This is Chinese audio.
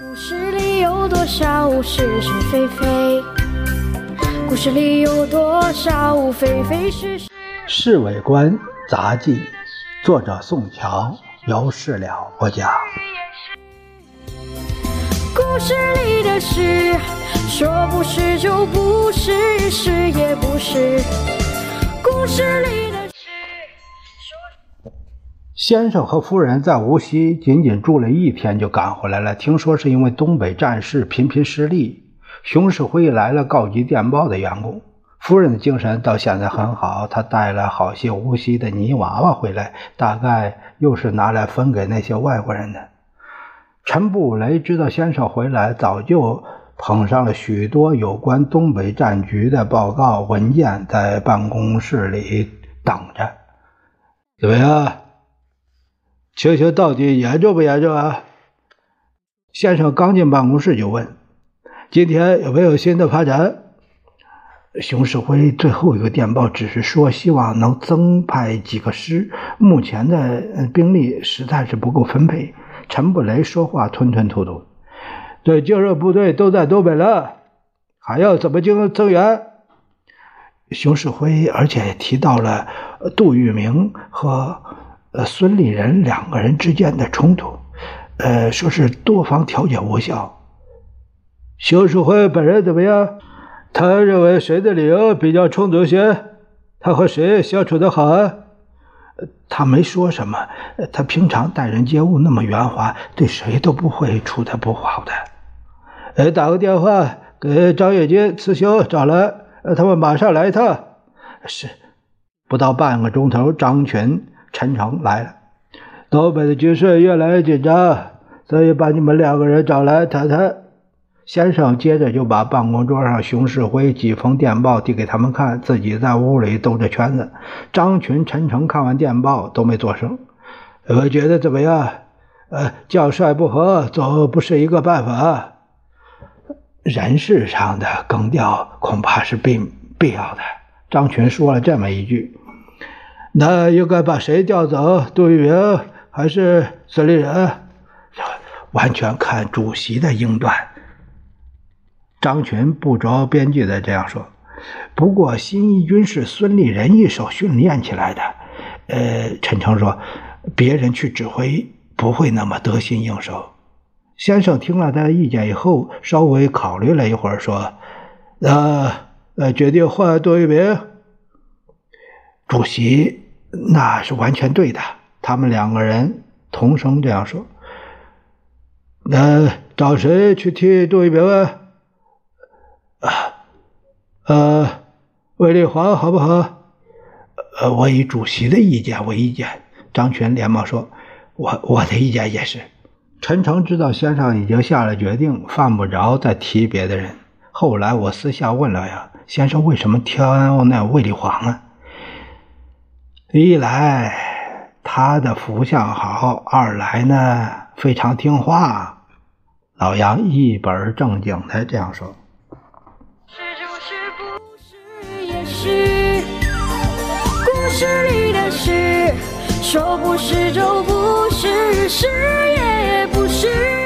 故事里有多少是是非非？故事里有多少非非是是？《侍卫官杂记》，作者宋乔，由事了播讲。故事里的事，说不是就不是，是也不是。故事里的，先生和夫人在无锡仅仅住了一天就赶回来了，听说是因为东北战事频频失利，熊式辉来了告急电报的缘故。夫人的精神到现在很好，她带了好些无锡的泥娃娃回来，大概又是拿来分给那些外国人的。陈布雷知道先生回来，早就捧上了许多有关东北战局的报告文件，在办公室里等着。怎么样？情形到底严重不严重啊？先生刚进办公室就问：“今天有没有新的发展？”熊式辉最后一个电报只是说希望能增派几个师，目前的兵力实在是不够分配。陈布雷说话吞吞吐吐，对精锐部队都在东北了，还要怎么增增援？熊式辉而且提到了杜聿明和呃孙立人两个人之间的冲突，呃，说是多方调解无效。熊式辉本人怎么样？他认为谁的理由比较充足些？他和谁相处的好啊？他没说什么，他平常待人接物那么圆滑，对谁都不会处的不好的。呃，打个电话给张跃金、慈修找来，他们马上来一趟。是，不到半个钟头，张群、陈诚来了。东北的局势越来越紧张，所以把你们两个人找来谈谈。先生接着就把办公桌上熊式辉几封电报递给他们看，自己在屋里兜着圈子。张群、陈诚看完电报都没作声。我觉得怎么样？呃，将帅不和总不是一个办法。人事上的更调恐怕是必必要的。张群说了这么一句：“那应该把谁调走？杜聿明还是孙立人？完全看主席的英断。”张群不着边际的这样说：“不过新一军是孙立人一手训练起来的。”呃，陈诚说：“别人去指挥不会那么得心应手。”先生听了他的意见以后，稍微考虑了一会儿，说：“呃，呃，决定换杜聿明。”主席那是完全对的。他们两个人同声这样说：“那找谁去替杜聿明啊？”啊，呃，卫立煌好不好？呃，我以主席的意见为意见。张群连忙说：“我我的意见也是。”陈诚知道先生已经下了决定，犯不着再提别的人。后来我私下问了呀，先生为什么挑那卫立煌啊？一来他的福相好，二来呢非常听话。老杨一本正经的这样说。是故事里的事，说不是就不是，是也不是。